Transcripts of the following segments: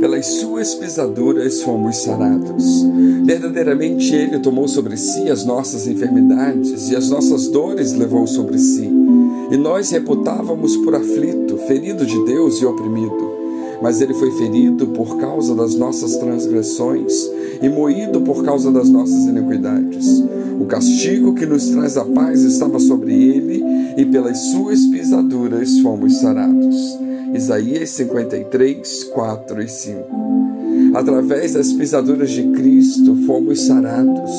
pelas suas pisaduras fomos sarados. Verdadeiramente Ele tomou sobre si as nossas enfermidades e as nossas dores levou sobre si. E nós reputávamos por aflito, ferido de Deus e oprimido. Mas Ele foi ferido por causa das nossas transgressões e moído por causa das nossas iniquidades. O castigo que nos traz a paz estava sobre ele, e pelas suas pisaduras fomos sarados. Isaías 53, 4 e 5. Através das pisaduras de Cristo fomos sarados.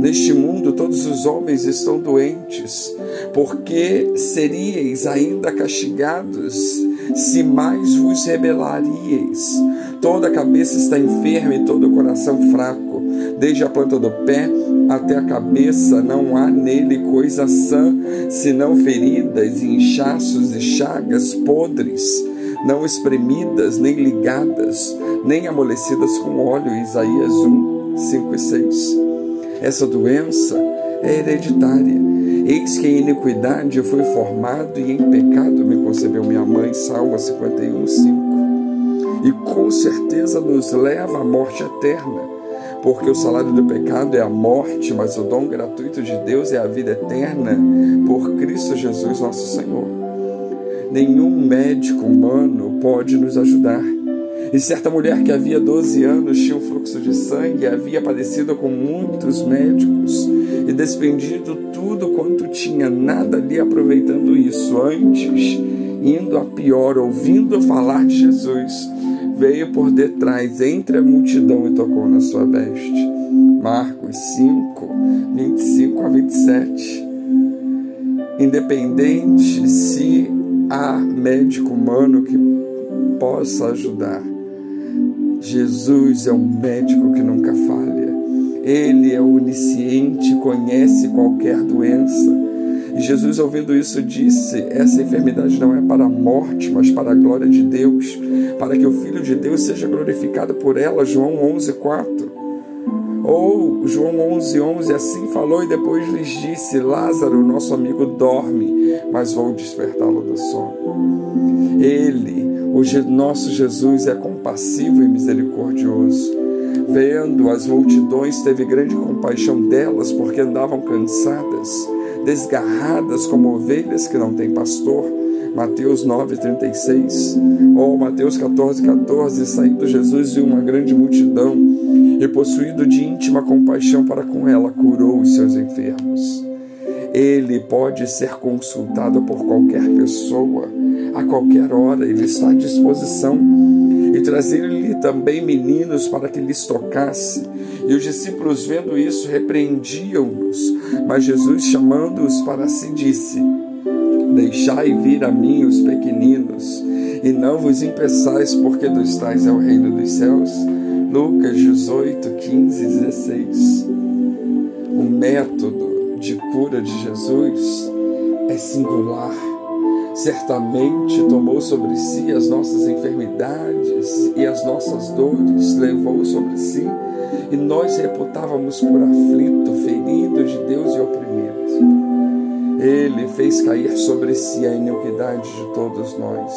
Neste mundo todos os homens estão doentes, porque seríeis ainda castigados se mais vos rebelaríeis. Toda a cabeça está enferma e todo o coração fraco, desde a planta do pé até a cabeça, não há nele coisa sã, senão feridas, inchaços e chagas podres, não espremidas, nem ligadas, nem amolecidas com óleo. Isaías 1, 5 e 6. Essa doença é hereditária. Eis que em iniquidade eu fui formado e em pecado me concebeu minha mãe. Salmo 51, 5. E com certeza nos leva à morte eterna porque o salário do pecado é a morte, mas o dom gratuito de Deus é a vida eterna por Cristo Jesus, nosso Senhor. Nenhum médico humano pode nos ajudar. E certa mulher que havia 12 anos tinha um fluxo de sangue, havia padecido com muitos médicos e despendido tudo quanto tinha, nada ali aproveitando isso. Antes, indo a pior, ouvindo falar de Jesus, veio por detrás entre a multidão e tocou na sua veste. Marcos 5, 25 a 27. Independente se há médico humano que possa ajudar, Jesus é um médico que nunca falha. Ele é onisciente, conhece qualquer doença e Jesus, ouvindo isso, disse: Essa enfermidade não é para a morte, mas para a glória de Deus, para que o Filho de Deus seja glorificado por ela. João 11, 4. Ou João 11, 11, assim falou e depois lhes disse: Lázaro, nosso amigo, dorme, mas vou despertá-lo do sono. Ele, o nosso Jesus, é compassivo e misericordioso. Vendo as multidões, teve grande compaixão delas, porque andavam cansadas desgarradas como ovelhas que não têm pastor. Mateus 9,36. Ou Mateus 14, 14. Saindo Jesus viu uma grande multidão e, possuído de íntima compaixão para com ela, curou os seus enfermos. Ele pode ser consultado por qualquer pessoa, a qualquer hora, ele está à disposição. Trazer-lhe também meninos para que lhes tocasse. E os discípulos, vendo isso, repreendiam-nos. Mas Jesus, chamando-os para si, disse: Deixai vir a mim os pequeninos, e não vos impeçais, porque dos tais é o reino dos céus. Lucas 18, 15 16. O método de cura de Jesus é singular. Certamente tomou sobre si as nossas enfermidades e as nossas dores, levou sobre si e nós reputávamos por aflito, ferido de Deus e oprimido. Ele fez cair sobre si a iniquidade de todos nós.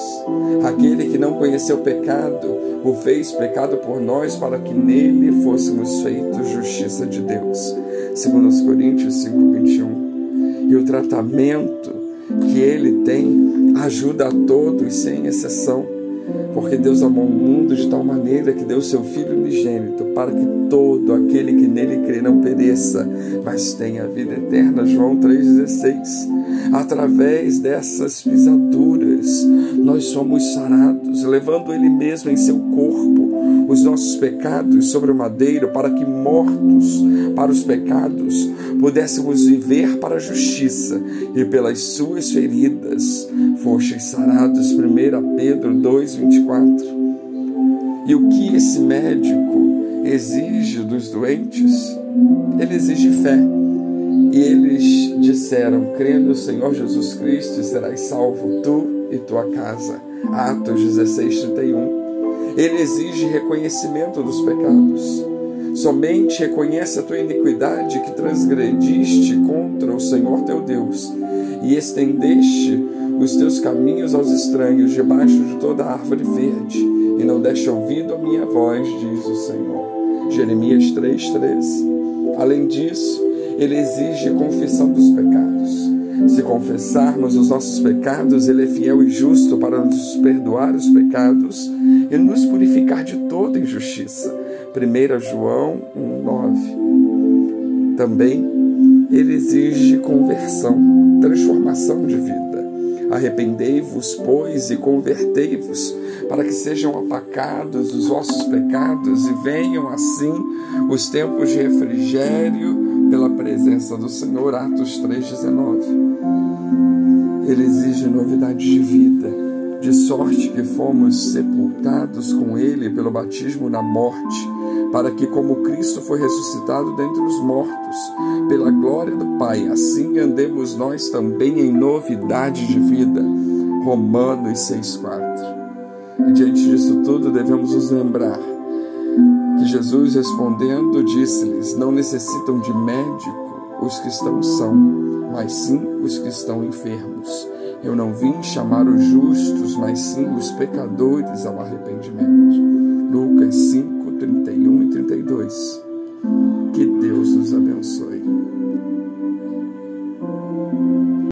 Aquele que não conheceu pecado, o fez pecado por nós, para que nele fôssemos feitos justiça de Deus. Segundo Coríntios 5, 21. E o tratamento que ele tem ajuda a todos, sem exceção porque Deus amou o mundo de tal maneira que deu seu Filho unigênito para que todo aquele que nele crê não pereça, mas tenha a vida eterna. João 3,16. Através dessas pisaduras, nós somos sarados, levando Ele mesmo em seu corpo os nossos pecados sobre o madeiro, para que mortos para os pecados pudéssemos viver para a justiça, e pelas suas feridas fostes sarados. 1 Pedro 2,24. E o que esse médico exige dos doentes? Ele exige fé. E eles disseram: crê no Senhor Jesus Cristo e serás salvo, tu e tua casa. Atos 16, 31. Ele exige reconhecimento dos pecados. Somente reconhece a tua iniquidade que transgrediste contra o Senhor teu Deus e estendeste os teus caminhos aos estranhos, debaixo de toda árvore verde, e não deste ouvido à minha voz, diz o Senhor. Jeremias 3,13. Além disso, ele exige confissão dos pecados. Se confessarmos os nossos pecados, Ele é fiel e justo para nos perdoar os pecados e nos purificar de toda injustiça. 1 João 1,9. Também Ele exige conversão, transformação de vida. Arrependei-vos, pois, e convertei-vos, para que sejam apacados os vossos pecados e venham assim os tempos de refrigério pela presença do Senhor. Atos 3,19. Ele exige novidade de vida, de sorte que fomos sepultados com Ele pelo batismo na morte, para que, como Cristo foi ressuscitado dentre os mortos, pela glória do Pai, assim andemos nós também em novidade de vida. Romanos 6,4. E diante disso tudo, devemos nos lembrar Jesus respondendo disse-lhes: Não necessitam de médico os que estão são, mas sim os que estão enfermos. Eu não vim chamar os justos, mas sim os pecadores ao arrependimento. Lucas 5, 31 e 32. Que Deus nos abençoe.